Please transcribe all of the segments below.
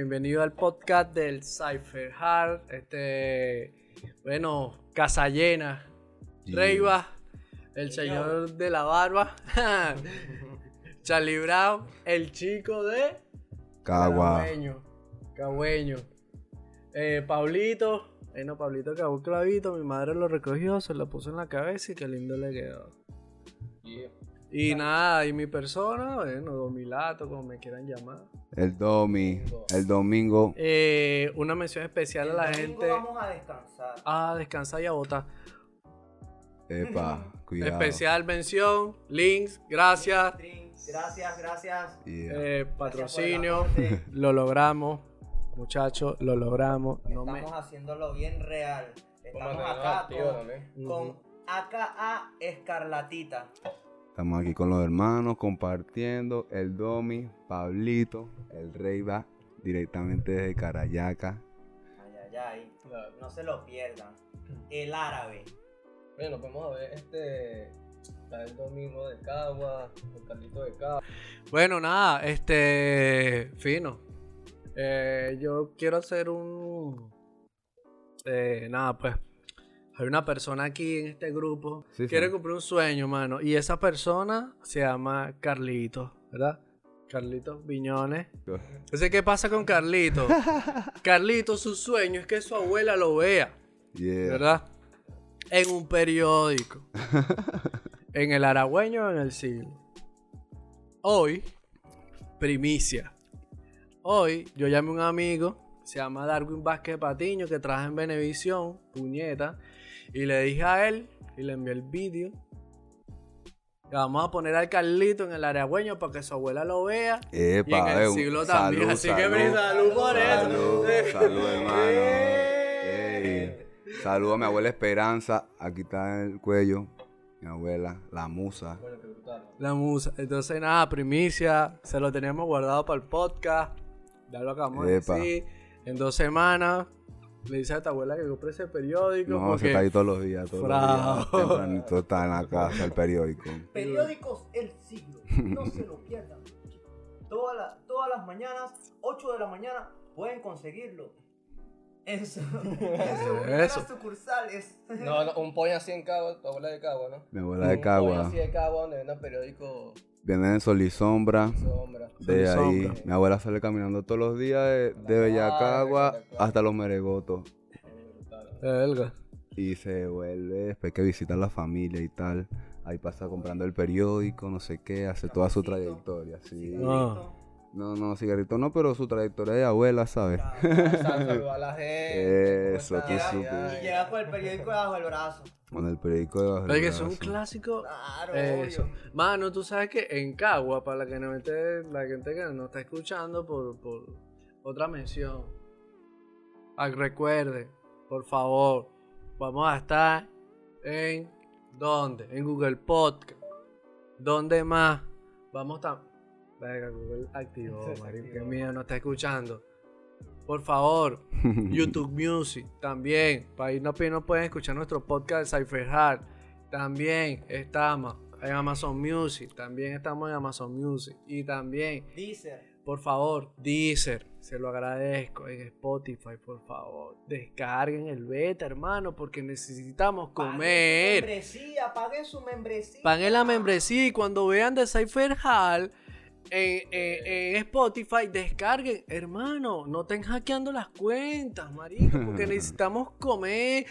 Bienvenido al podcast del Cypher Hard. Este, bueno, casa llena. Reiva, el señor de la barba. Charlie Brown, el chico de Cagua. Cagüeño. Cagüeño. Eh, Pablito. Bueno, Pablito cagó un clavito. Mi madre lo recogió, se lo puso en la cabeza y qué lindo le quedó. Y nada, y mi persona, bueno, Domilato, como me quieran llamar. El domi, el domingo. Eh, una mención especial a la domingo gente. Vamos a descansar. a descansar y a votar. Epa, cuidado. Especial mención, links, gracias, Gracias, gracias. Yeah. eh, patrocinio, Gracias lo logramos, muchachos, lo logramos. No me... Estamos haciéndolo bien real. Estamos acá con, con AKA Escarlatita. Estamos aquí con los hermanos compartiendo. El domi, Pablito, el rey va directamente desde Carayaca. Ay, ay, ay. No se lo pierdan. El árabe. Bueno, vamos a ver este. Está el domingo de Cagua, el Carlito de Cagua. Bueno, nada, este, fino. Eh, yo quiero hacer un... eh, nada, pues, hay una persona aquí en este grupo Sí, quiere sí. cumplir un sueño, mano. Y esa persona se llama Carlito, ¿verdad? Carlitos Viñones. Entonces, ¿qué pasa con Carlito? Carlito, su sueño es que su abuela lo vea, Yeah. ¿verdad? En un periódico. en el Aragüeño o en el siglo. Hoy, primicia. Hoy yo llamé a un amigo, se llama Darwin Vázquez Patiño, que trabaja en Benevisión, puñeta, y le dije a él, y le envié el vídeo. que Vamos a poner al Carlito en el Aragüeño para que su abuela lo vea. Epa, y en el eh, siglo también. salud, Así que salud. brinda salud por Salud, eso. salud, hermano. Eh. Ey. Saludo a mi abuela Esperanza. Aquí está en el cuello. Mi abuela, la musa. La musa. Entonces, nada, primicia. Se lo teníamos guardado para el podcast. Ya lo acabamos de decir. En dos semanas le dice a tu abuela que compre ese periódico. No, porque se está ahí todos los días. Todos Frao. los días. Tempranito está en la casa el periódico. Periódicos El Siglo. No se lo pierdan. Todas las- todas las mañanas, 8 de la mañana, pueden conseguirlo. Su primeras Eso. sucursales. No, no, un pollo así en Cagua, tu abuela de Cagua, ¿no? Mi abuela de Un pollo Cagua. así de Cagua donde venden periódico Viene en sol y sombra. sombra. De Sol y ahí, sombra. mi abuela sale caminando todos los días de, de La Bellacagua hasta los Meregotos. Verga. Y se vuelve después que visita a la familia y tal. Ahí pasa comprando el periódico, no sé qué, hace toda su trayectoria. Sí. No, no, cigarrito no, pero su trayectoria de abuela, ¿sabes? Saludos a la gente. Eso, ¿cómo tú Y llega con el periódico debajo del brazo. Con el periódico debajo del Oye, que es un clásico. Claro, Eso. obvio. Mano, tú sabes que en Cagua, para la que no esté- la gente que nos está escuchando por, por otra mención, ah, recuerden, por favor, vamos a estar en ¿dónde? En Google Podcast. ¿Dónde más? Vamos a Venga, Google activó, marico, que mío, no está escuchando. Por favor, YouTube Music también. Para ahí no, no pueden escuchar nuestro podcast Cypher Hard. También estamos en Amazon Music. También estamos en Amazon Music. Y también, Deezer. por favor, Deezer. Se lo agradezco. En Spotify, por favor. Descarguen el beta, hermano, porque necesitamos Paguen su comer. membresía, paguen su membresía. Paguen la membresía y cuando vean de Cypher Hall en, en- en Spotify, descarguen. Hermano, no estén hackeando las cuentas, marico, porque necesitamos comer.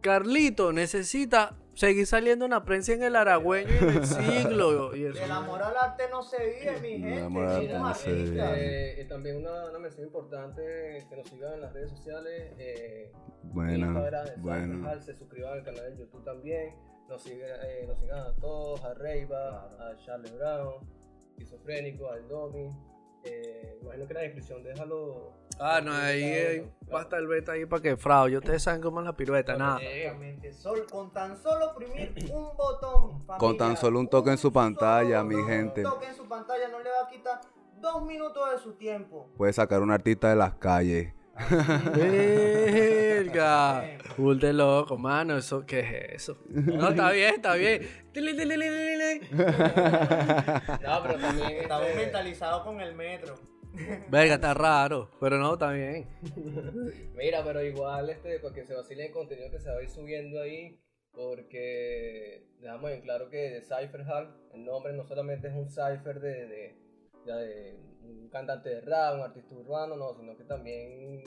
Carlito necesita seguir saliendo en la prensa en el Aragüeño y en el siglo. Y eso. Del amor al arte no se vive, mi gente. amor al arte no se vive. Eh, y también una, una mención importante que nos sigan en las redes sociales. Eh, buena. Cypher, se suscriban al canal de YouTube también. Nos sigan, eh, nos sigan a todos, a Reiva, a Charles Brown, Esquizofrénico, al Domi. Eh, imagino que la descripción déjalo. Ah, no, ahí eh, va a estar el beta ahí para que fraude. Ustedes saben cómo es la pirueta, nada. Exactamente. Sol- con tan solo oprimir un botón. Con tan familia, solo un toque en su pantalla, mi gente. Un toque en su pantalla no le va a quitar dos minutos de su tiempo. Puede sacar un artista de las calles. Verga. Full de loco, mano. Eso, ¿qué es eso? No, está bien, está bien. No, pero también. Estamos mentalizados con el metro. Verga, está raro, pero no, está bien. Mira, pero igual, este, porque se vacile el contenido que se va a ir subiendo ahí, porque dejamos en claro que Cypher Hall, el nombre no solamente es un Cypher de, de, ya de un cantante de rap, un artista urbano, no, sino que también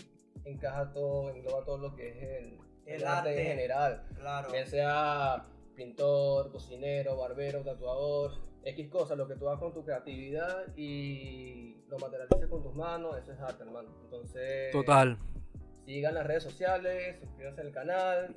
encaja todo, engloba todo lo que es el, El arte. en general. Claro. Bien sea pintor, cocinero, barbero, tatuador, X cosas, lo que tú hagas con tu creatividad y lo materialices con tus manos, eso es arte, hermano. Entonces, Total. sigan las redes sociales, suscríbanse al canal,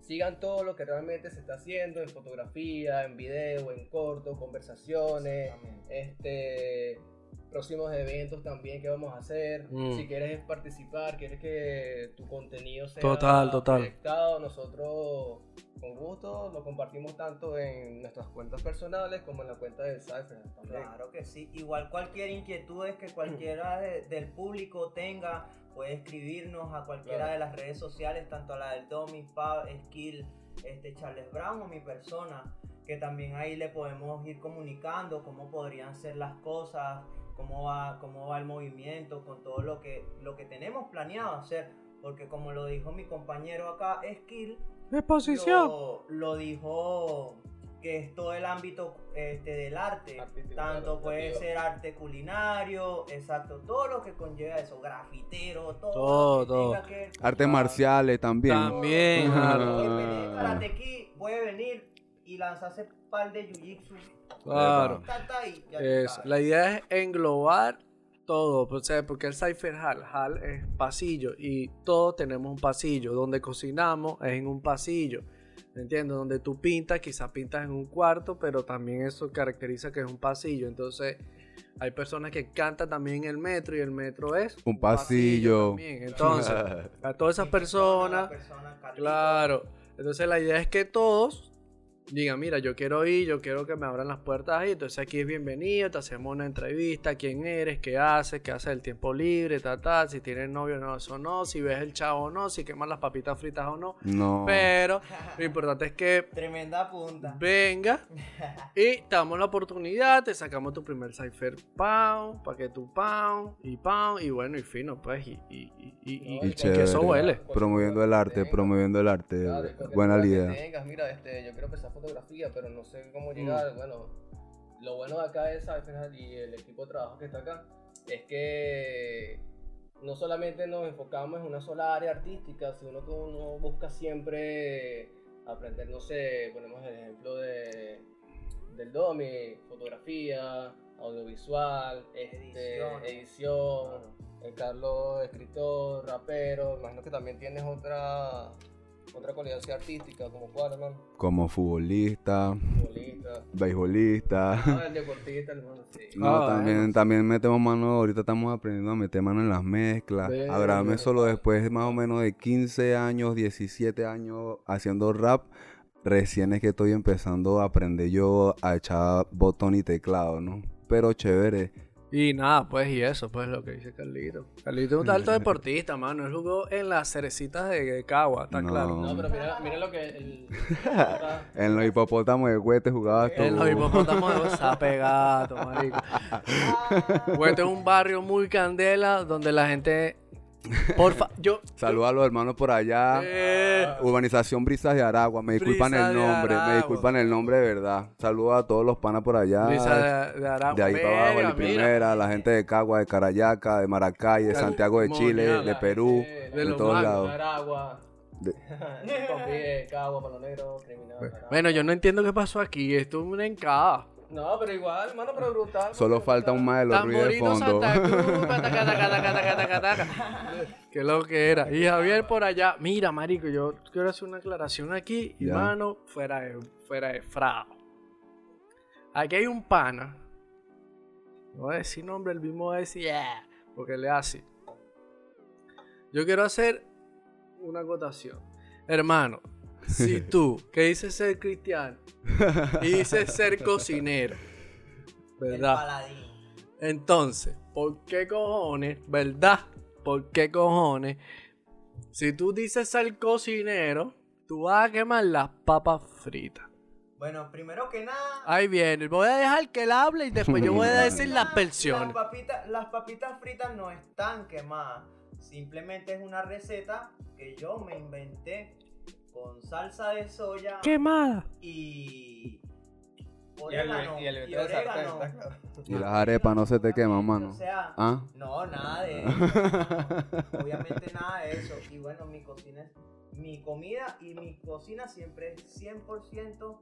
sigan todo lo que realmente se está haciendo en fotografía, en video, en corto, conversaciones, este próximos eventos también que vamos a hacer. Mm. Si quieres participar, quieres que tu contenido sea Total, total. proyectado, nosotros con gusto lo compartimos tanto en nuestras cuentas personales como en la cuenta de Cypher también. Claro que sí. Igual cualquier inquietud que cualquiera de- del público tenga, puede escribirnos a cualquiera Claro. de las redes sociales, tanto a la del Domi, Pab, Skill, este, Charles Brown o mi persona, que también ahí le podemos ir comunicando cómo podrían ser las cosas, cómo va, cómo va el movimiento, con todo lo que, lo que tenemos planeado hacer. Porque como lo dijo mi compañero acá, Skill, Exposición. lo, lo dijo que es todo el ámbito este, del arte. Artístico, Tanto claro, puede creativo. ser arte culinario, exacto, todo lo que conlleva eso, grafitero, todo. Todo, que Artes arte. marciales también. También, venir Karate Kid, puede venir y lanzarse par de jiu-jitsu. Claro. La idea es englobar todo, o sea, porque el Cypher Hall, Hall es pasillo y todos tenemos un pasillo. Donde cocinamos es en un pasillo. ¿Me entiendes? Donde tú pintas, quizás pintas en un cuarto, pero también eso caracteriza que es un pasillo. Entonces, hay personas que cantan también en el metro y el metro es Un pasillo. también. Entonces, a todas esas personas, Claro. Entonces la idea es que todos digan, mira, yo quiero ir, yo quiero que me abran las puertas ahí. Entonces aquí es bienvenido, te hacemos una entrevista, quién eres, qué haces, qué haces el tiempo libre, tal, tal, si tienes novio no, eso no, si ves el chavo o no, si quemas las papitas fritas o no. No. Pero lo importante es que Tremenda punta. venga y te damos la oportunidad, te sacamos tu primer cipher pound, para que tu pound y pound y bueno y fino pues y, y, y, y- y- que eso huele. Promoviendo el arte, promoviendo el arte. Cualquier Buena idea. mira, este, yo quiero empezar fotografía, pero no sé cómo llegar. Bueno, lo bueno de acá es Cypher y el equipo de trabajo que está acá es que no solamente nos enfocamos en una sola área artística, sino que uno busca siempre aprender, no sé, ponemos el ejemplo de, del DOMI, fotografía, audiovisual, este, Edición. edición, el Carlos escritor, rapero, imagino que también tienes otra otra cualidad así artística, como cuál, hermano, Como futbolista, futbolista, beisbolista. ah, el deportista, hermano, sí. No, Ah, también, también metemos mano, ahorita estamos aprendiendo a meter mano en las mezclas. Agradame solo después de más o menos de 15 años, 17 años haciendo rap. Recién es que estoy empezando a aprender yo a echar botón y teclado, ¿no? Pero chévere. Y nada, pues, y eso, pues, lo que dice Carlito. Carlito es un alto deportista, mano. Él jugó en las cerecitas de Cagua, está No. claro. No, pero mira, mira lo que el, En los hipopótamos de Huete jugabas tú. En los hipopótamos de Zapegato, marico. Huete es un barrio muy candela donde la gente. Porfa, yo. Saludos a los hermanos por allá. Eh, Urbanización Brisas de Aragua. Me disculpan Brisas el de nombre. Me disculpan el nombre de verdad. Saludos a todos los panas por allá. Brisa de, de Aragua. De ahí para abajo, mira. primera, la gente de Cagua, de Carayaca, de Maracay, de Santiago de Chile, de Perú, de de los todos magos. lados. Aragua, De- Compie, Cagua, Palo Negro, Criminal. Aragua. Bueno, yo no entiendo qué pasó aquí. Esto es una encada. No, pero igual, hermano, pero brutal. Solo falta un más de los ruidos de fondo. Qué lo que era. Y Javier por allá. Mira, marico, yo quiero hacer una aclaración aquí. Hermano, fuera de, fuera de frao. Aquí hay un pana. No voy a decir nombre, el mismo va a decir, yeah, porque le hace. Yo quiero hacer una acotación. Hermano, si tú, que dices ser cristiano, y dices ser cocinero, El ¿verdad? paladín. Entonces, ¿por qué cojones, verdad? ¿Por qué cojones? Si tú dices ser cocinero, tú vas a quemar las papas fritas. Bueno, primero que nada. Ahí viene. Voy a dejar que él hable y después yo voy a decir las Las versiones. papitas, las papitas fritas no están quemadas. Simplemente es una receta que yo me inventé con salsa de soya Quemada. y Y el, orégano. y el y sartén, está claro. Las arepas no se te queman, mano. O sea, ¿Ah? no, nada de eso. Obviamente nada de eso. Y bueno, mi cocina es mi comida y mi cocina siempre es 100%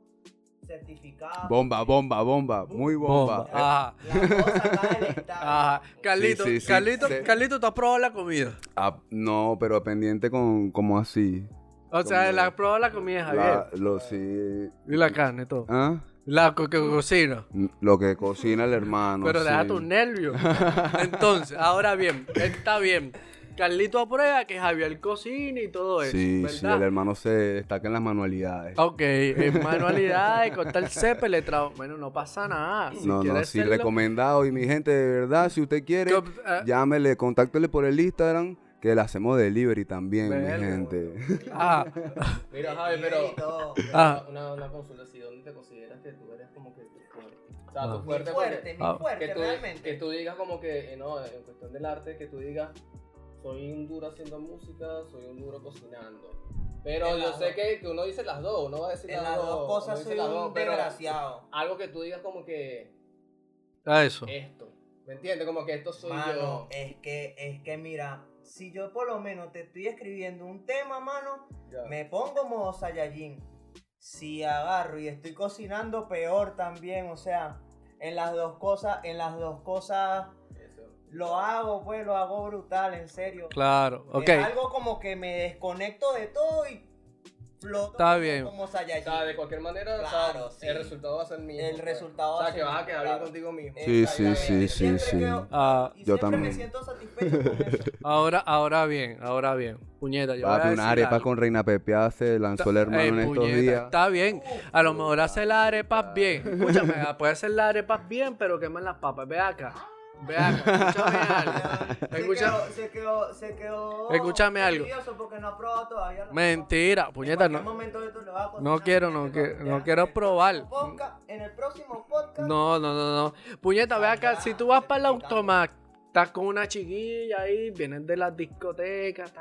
certificada. Bomba, bomba, bomba. Muy bomba. Bomba. Ajá. La cosa estado. Ajá. Carlito, Sí, sí, sí. Carlito, Sí. Carlito, ¿tú has probado la comida? Ah, no, pero pendiente con como así. O sea, la probado la comida de Javier. La, lo sí. Y la carne, todo. ¿Ah? La co- que cocina. Lo que cocina el hermano. Pero deja sí. tus nervios. Entonces, ahora bien, está bien. Carlito aprueba que Javier cocina y todo eso. Sí, sí, el hermano se destaca en las manualidades. Ok, en manualidades, cortar césped, le tra- Bueno, no pasa nada. Si no, no, sí, hacerlo- recomendado. Y mi gente, de verdad, si usted quiere, ah, llámele, contáctele por el Instagram, que le hacemos delivery también, mi gente. ah, Mira, Javi, pero. Ah. Una, una consulta así, ¿dónde te consideras que tú eres como que tu fuerte? O sea, Ah. tu Mi fuerte, fuerte, porque- mi Ah. fuerte, que tú, realmente. que tú digas como que, eh, no, en cuestión del arte, que tú digas, soy un duro haciendo música, soy un duro cocinando. Pero En yo sé que, que uno dice las dos, uno va a decir En las, las dos cosas soy las un dos, desgraciado. algo que tú digas como que a eso. esto, ¿me entiendes? Como que esto soy Mano, yo. es que, es que mira, si yo por lo menos te estoy escribiendo un tema, mano, Ya. me pongo modo Saiyajin. Si agarro y estoy cocinando, peor también. O sea, en las dos cosas, en las dos cosas lo hago, pues lo hago brutal, en serio. Claro, ok. Es algo como que me desconecto de todo y floto Está bien. como O sea, Saiyajin. de cualquier manera, o sea, Claro, sí. el resultado va a ser el mismo. El pues. resultado O va sea, a que ser vas a mismo, quedar claro. bien contigo mismo. Sí, sí, sí, sí, sí. quedo- Ah, y yo también. me siento satisfecho con eso. Ahora, ahora bien, ahora bien. Puñeta, yo voy a Papi, decir una arepa algo. con reina pepeada se lanzó el hermano Ey, en estos puñeta, días. Está bien. A lo mejor hace las arepas bien. Escúchame, puede hacer las arepas bien, pero queman las papas. Ve acá. Ve acá. Escúchame algo. Se Escucha- quedó, se quedó, se quedó Escúchame algo. porque no ha probado todavía. la Mentira, puñeta, no. momento de esto le vas a cocinar, No quiero, no papi, no quiero probar. En el próximo podcast. No, no, no, no. Puñeta, ve acá. Si tú vas para el automac, estás con una chiquilla ahí, vienes de las discotecas,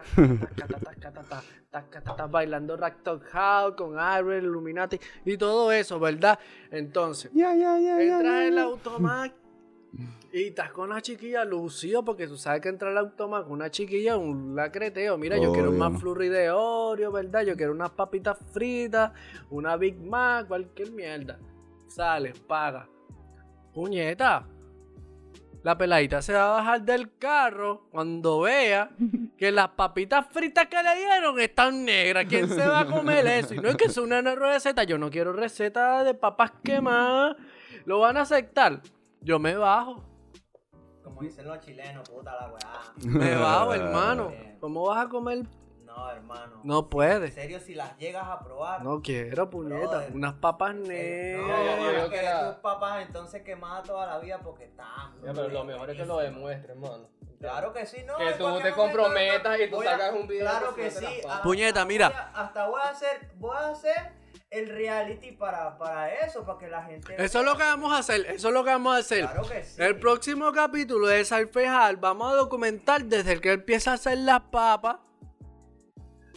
taca, bailando Racktop House con Iron, Illuminati y todo eso, ¿verdad? Entonces, entras en el automac y estás con una chiquilla lucido porque tú sabes que entrar al automac con una chiquilla un lacreteo. Mira, yo quiero un Obvio. más flurry de Oreo, ¿verdad? Yo quiero unas papitas fritas, una Big Mac, cualquier mierda. Sales, paga. Puñeta. La peladita se va a bajar del carro cuando vea que las papitas fritas que le dieron están negras. ¿Quién se va a comer eso? Y no es que sea una receta. Yo no quiero receta de papas quemadas. ¿Lo van a aceptar? Yo me bajo. Como dicen los chilenos, puta la weá. Me bajo, hermano. Bien. ¿Cómo vas a comer? No, hermano. No En puedes. serio, si las llegas a probar. No quiero, puñeta. Brother. Unas papas eh, negras. No, yo yo digo que la- tus papás entonces quemadas toda la vida porque están. Ya, pero lo mejor es que lo demuestres, mano. Claro que sí, no. Que en tú te comprometas y tú sacas un video Claro que sí. papas. Puñeta, hasta mira. hasta voy a hacer, voy a hacer el reality para, para eso, para que la gente. Eso es lo que vamos a hacer. Eso es lo que vamos a hacer. Claro que sí. El próximo capítulo de Salfejal vamos a documentar desde el que empieza a hacer las papas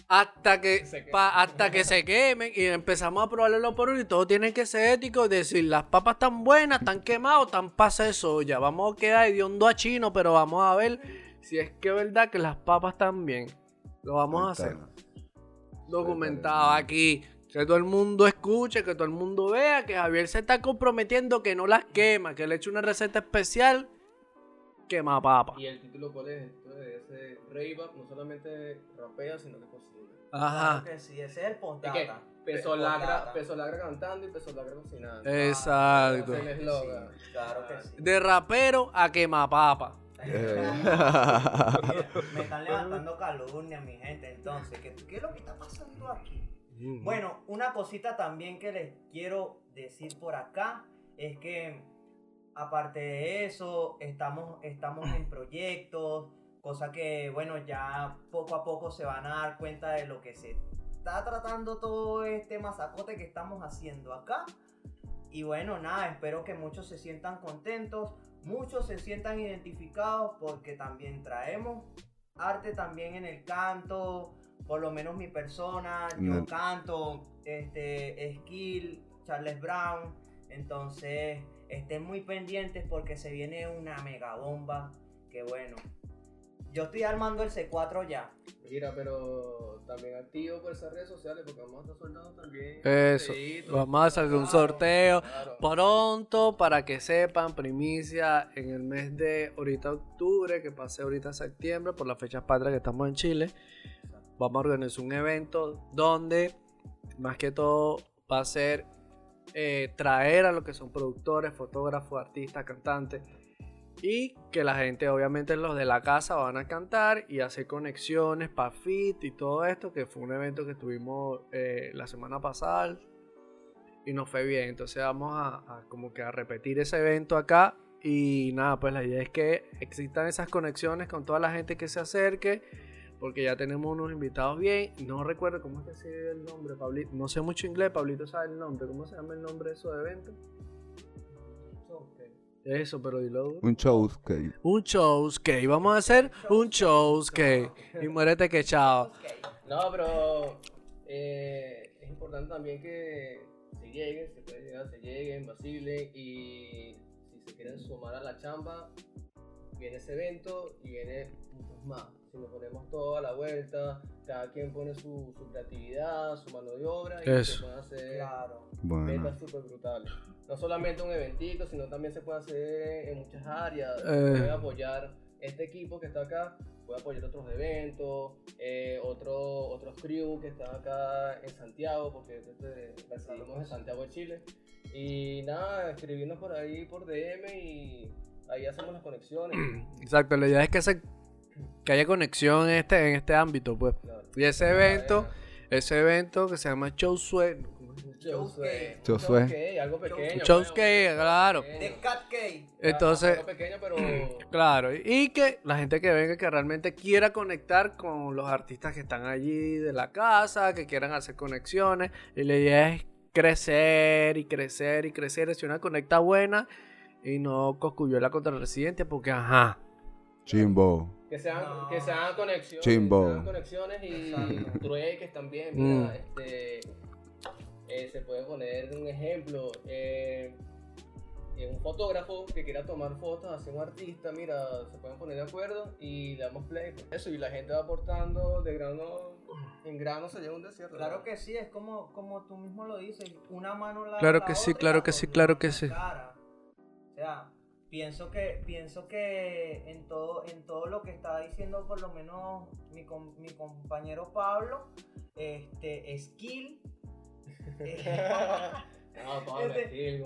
hasta que, Se pa- hasta que se quemen y empezamos a probarlo por uno y todo tiene que ser ético. Decir, las papas están buenas, están quemadas, están pase de soya. Vamos a quedar hediondo a chino, pero vamos a ver si es que es verdad que las papas están bien. Lo vamos a hacer documentado aquí. Que todo el mundo escuche, que todo el mundo vea que Javier se está comprometiendo que no las quema, que le eche una receta especial, quema papa. Y el título, ¿cuál es? Esto de ese Up no solamente rapea, sino que cocina. Ajá. Claro que sí, ese es el Es que postdata. Peso lagra, peso lagra cantando y peso lagra cocinando. Exacto. Es el eslogan. Claro que sí. De rapero a quema papa. Eh. Me están levantando calumnia, mi gente. Entonces, ¿qué, qué es lo que está pasando aquí? Bueno, una cosita también que les quiero decir por acá es que, aparte de eso, estamos, estamos en proyectos, cosa que, bueno, ya poco a poco se van a dar cuenta de lo que se está tratando todo este masacote que estamos haciendo acá. Y bueno, nada, espero que muchos se sientan contentos, muchos se sientan identificados porque también traemos arte también en el canto, por lo menos mi persona, yo No. canto, este, Skill, Charles Brown, entonces estén muy pendientes porque se viene una mega bomba, que bueno, yo estoy armando el C4 ya, Mira, pero también activo por esas redes sociales porque vamos a estar soltando también. Eso. Vamos a hacer un sorteo. claro. Pronto, para que sepan, primicia en el mes de ahorita octubre, que pase ahorita septiembre, por las fechas patrias que estamos en Chile. Vamos a organizar un evento donde, más que todo, va a ser eh, traer a lo que son productores, fotógrafos, artistas, cantantes. Y que la gente, obviamente los de la casa, van a cantar y hacer conexiones para fit y todo esto, que fue un evento que tuvimos eh, la semana pasada y nos fue bien. Entonces vamos a, a como que a repetir ese evento acá. Y nada, pues la idea es que existan esas conexiones con toda la gente que se acerque. Porque ya tenemos unos invitados bien. No recuerdo cómo es que se dice el nombre, Pablito. No sé mucho inglés, Pablito sabe el nombre. ¿Cómo se llama el nombre de esos eventos? Eso, pero dilo. Un show que Un showcase. Vamos a hacer un showcase. Y muérete que chao. No, pero eh, es importante también que se lleguen, se puede llegar, se lleguen, vacilen y si se quieren sumar a la chamba, viene ese evento y viene muchos más. Si nos ponemos todo a la vuelta, cada quien pone su, su creatividad, su mano de obra y Eso. se pueden hacer claro. Bueno, ventas súper brutales. No solamente un eventito, sino también se puede hacer en muchas áreas. Eh. Se puede apoyar este equipo que está acá, puede apoyar otros eventos, eh, otro, otros crew que están acá en Santiago, porque este, residimos en Santiago de Chile. Y nada, escribirnos por ahí por DM y ahí hacemos las conexiones. Exacto, la idea es que, se, que haya conexión en este, en este ámbito, pues. Claro. Y ese evento, ese evento que se llama Show Sue- Showsway. Showsway. Showsway, algo pequeño. Showsway, bueno, claro. Cave. Entonces, Algo pequeño, pero Claro, y que la gente que venga que realmente quiera conectar con los artistas que están allí de la casa, que quieran hacer conexiones. Y la idea es crecer y crecer y crecer. Es una conecta buena y no coscuyuela contra el residente porque, ajá. chimbo. Que sean, No. que sean conexiones. Chimbo. que sean conexiones y trueques también. Mm. Mira, este, eh, se puede poner un ejemplo. eh, un fotógrafo que quiera tomar fotos hacia un artista, mira, se pueden poner de acuerdo y le damos play. Eso, y la gente va aportando de grano en grano se lleva un desierto. Claro ¿no? que sí, es como, como tú mismo lo dices, una mano la Claro la que otra claro la que sí, claro que sí. cara. O sea, pienso que, pienso que en todo, en todo lo que está diciendo por lo menos mi, com- mi compañero Pablo, este, skill, No, Pablo, Este-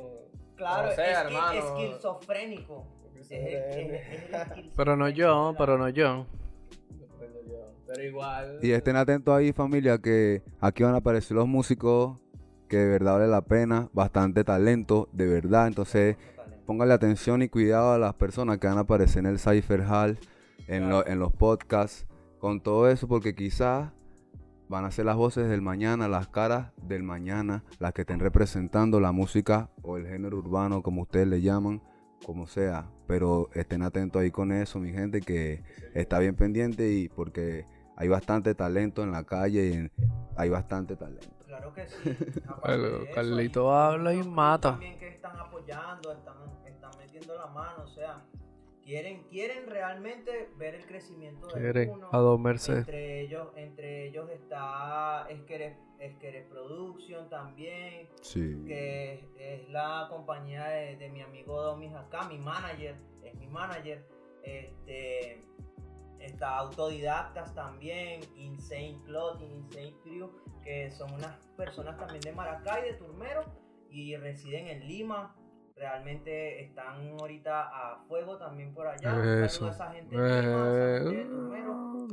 claro, Como sea, skill, hermano. esquizofrénico. Es esquizofrénico Pero no yo, pero no yo. Pero igual. Y estén atentos ahí, familia, que aquí van a aparecer los músicos que de verdad vale la pena, bastante talento, de verdad. Entonces, póngale atención y cuidado a las personas que van a aparecer en el Cypher Hall, en, lo- en los podcasts, con todo eso, porque quizás van a ser las voces del mañana, las caras del mañana, las que estén representando la música o el género urbano, como ustedes le llaman, como sea. Pero estén atentos ahí con eso, mi gente, que está bien pendiente y porque hay bastante talento en la calle y en- hay bastante talento. Claro que sí. Bueno, eso, Carlito habla y mata. Están apoyando, están, están metiendo la mano, o sea, quieren, quieren realmente ver el crecimiento de Quieren uno. a dos Mercedes. Entre ellos, entre ellos está Esquere, Esquere Production también, Sí. que es, es la compañía de, de mi amigo Domis acá, mi manager, es mi manager. Este, está Autodidactas también, Insane Clothing, Insane Crew, que son unas personas también de Maracay, de Turmero, y residen en Lima. Realmente están ahorita a fuego también por allá. Eso. saludo a esa gente de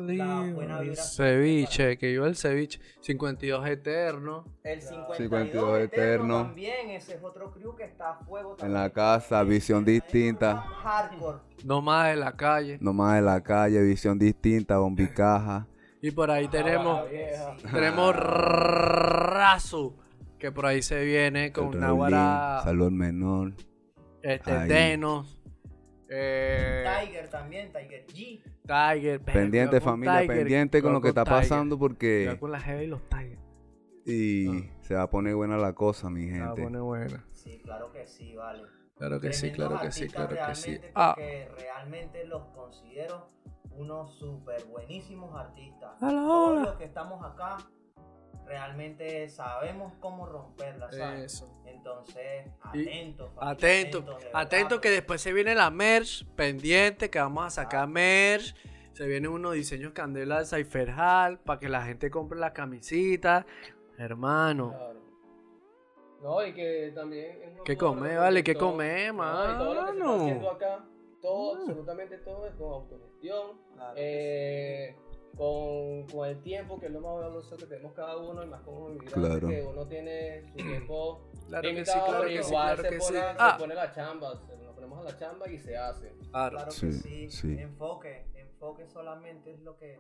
Lima, vibra ceviche, que iba el ceviche. 52 eterno. El 52 52, eterno. eterno también, ese es otro crew que está a fuego En también. la casa, visión distinta. Hardcore. No más de la calle. Nomás de la calle, visión distinta, bombicaja. Y por ahí tenemos, tenemos Razu, que por ahí se viene con guara, Salud menor. este, Ahí. Denos, eh, Tiger también, Tiger G. Tiger. Pendiente con familia, Tiger, pendiente con lo que está Tiger, pasando porque... cuidado con la Jeva y los Tigers. Y Ah. se va a poner buena la cosa, mi Se va a gente. poner buena. Sí, claro que sí, vale. Claro que sí, claro que sí, claro que sí. Ah, Porque realmente los considero unos súper buenísimos artistas. Hola, Todos hola. los que estamos acá realmente sabemos cómo romperla, ¿sabes? eso. Entonces, Y- atentos. familia, Atento, de verdad, atento que después se viene la merch, pendiente que vamos a sacar merch. Se vienen unos diseños candela de Cypher Hall para que la gente compre las camisetas. Hermano, Claro. No, y que también. ¿Qué porque vale? ¿Qué todo- comer, no, y todo lo que se está mano? haciendo acá, todo, Mm. absolutamente todo es con autogestión, Claro que con, con el tiempo, que es lo más valioso que tenemos cada uno, y más como Claro. que uno tiene su tiempo claro que sí, limitado, claro pero que sí, claro se, que pone, sí. se Ah, pone la chamba, se- nos ponemos a la chamba y se hace. claro. Claro Sí, que sí. sí. Enfoque, enfoque solamente es lo que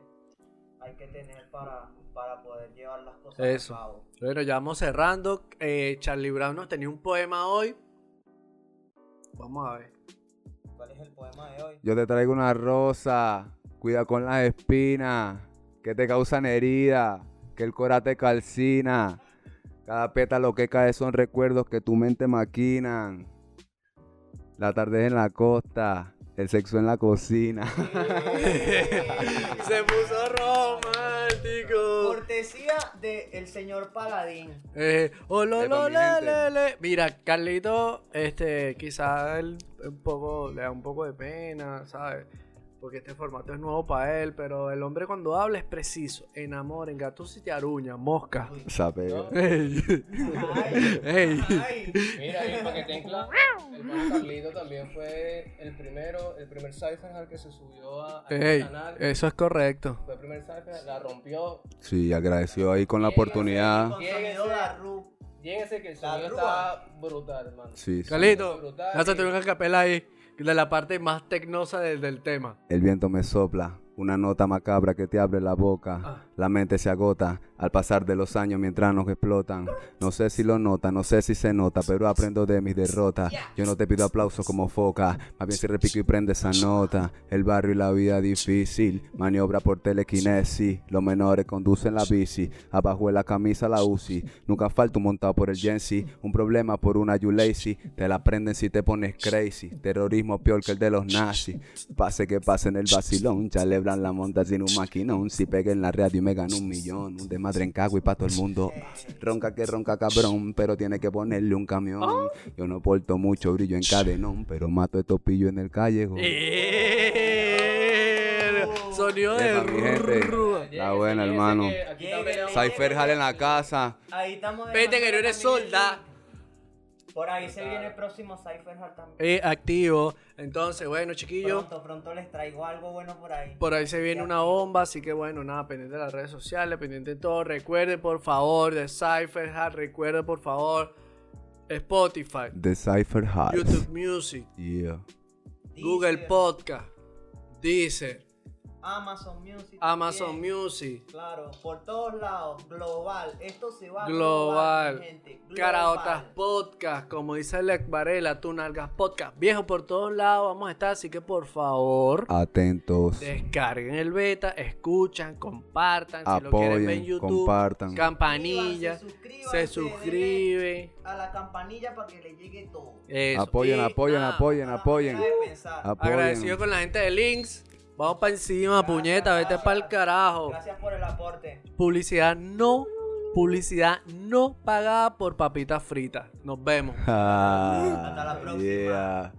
hay que tener para, para poder llevar las cosas Eso. a cabo. Bueno, ya vamos cerrando. Eh, Charlie Brown nos tenía un poema hoy. Vamos a ver. ¿Cuál es el poema de hoy? Yo te traigo una rosa. Cuida con las espinas. Que te causan herida. Que el cora te calcina. Cada pétalo que cae son recuerdos que tu mente maquinan. La tarde en la costa. El sexo en la cocina. Se puso romántico. Cortesía del señor Paladín. Eh, oh, lo, Epa, lo, mi le, gente. le, le. Mira, Carlito, este, quizás él un poco, le da un poco de pena, ¿sabes? Porque este formato es nuevo para él, pero el hombre cuando habla es preciso. Enamoren, gatos y te aruña, mosca. Sapeo. ¿no? Ey. Ay, Ey. ay. Mira, y para que estén claros, el pana Carlito también fue el primero, el primer Cypher al que se subió a, a este Ey, canal. eso es correcto. Fue el primer Cypher, la rompió. Sí, agradeció ahí con la oportunidad. Lléguense que el sonido está brutal, hermano. Sí, sí. Carlito, Brutal. lánzate una capela ahí de la parte más tecnosa del, del tema. El viento me sopla, una nota macabra que te abre la boca. Ah. La mente se agota al pasar de los años mientras nos explotan. No sé si lo nota, no sé si se nota, pero aprendo de mis derrotas. Yo no te pido aplausos como foca, más bien si repico y prende esa nota. El barrio y la vida difícil, maniobra por telequinesis. Los menores conducen la bici, abajo de la camisa la UCI. Nunca falta un montado por el Jensi, un problema por una you lazy. Te la prenden si te pones crazy. Terrorismo peor que el de los nazis. Pase que pase en el vacilón, celebran la monta sin un maquinón. Si pegué en la radio y me gano un millón, un desmadre en cago y pa' todo el mundo. Ronca que ronca cabrón, pero tiene que ponerle un camión. Yo no porto mucho brillo en cadenón, pero mato estos pillos en el callejón. Eh, Sonido de Epa, mi gente. rúa. La buena, hermano. Cypher Hall en la casa. Ahí estamos. Vete que no eres solda. Por ahí se viene el próximo Cypher Hall también. Eh, activo. Entonces, bueno, chiquillos. Pronto, pronto les traigo algo bueno por ahí. Por ahí se viene una bomba, así que bueno, nada, pendiente de las redes sociales, pendiente de todo. Recuerden, por favor, de Cypher Hard, recuerden, por favor, Spotify, The Cypher Hall. YouTube Music, Yeah. Google Podcast, Deezer, Amazon Music. Amazon también. Music, Claro, por todos lados, global. Esto se va Global. gente. Global. Caraotas Podcast, como dice Alex Varela, tú nalgas podcast, viejo por todos lados, vamos a estar, así que por favor. Atentos. Descarguen el beta, escuchan, compartan, si lo quieren ver en Apoyen, YouTube, compartan. campanilla, se denle suscribe. A la campanilla para que le llegue todo. Eso. Apoyen, Y, apoyen, nada, apoyen, apoyen. Apoyen. Agradecido con la gente de Links. Vamos para encima, Gracias, puñeta, vete para el carajo. Gracias por el aporte. Publicidad no, publicidad no pagada por papitas fritas. Nos vemos. Ah, Hasta la próxima. yeah.